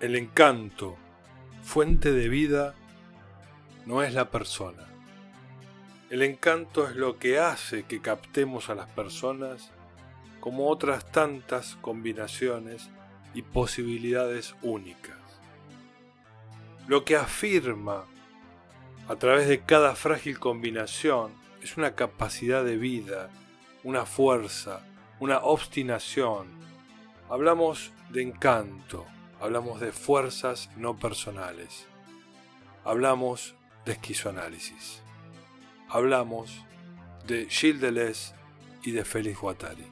El encanto, fuente de vida, no es la persona. El encanto es lo que hace que captemos a las personas como otras tantas combinaciones y posibilidades únicas. Lo que afirma a través de cada frágil combinación es una capacidad de vida, una fuerza, una obstinación. Hablamos de encanto, hablamos de fuerzas no personales, hablamos de esquizoanálisis, hablamos de Gilles Deleuze y de Félix Guattari.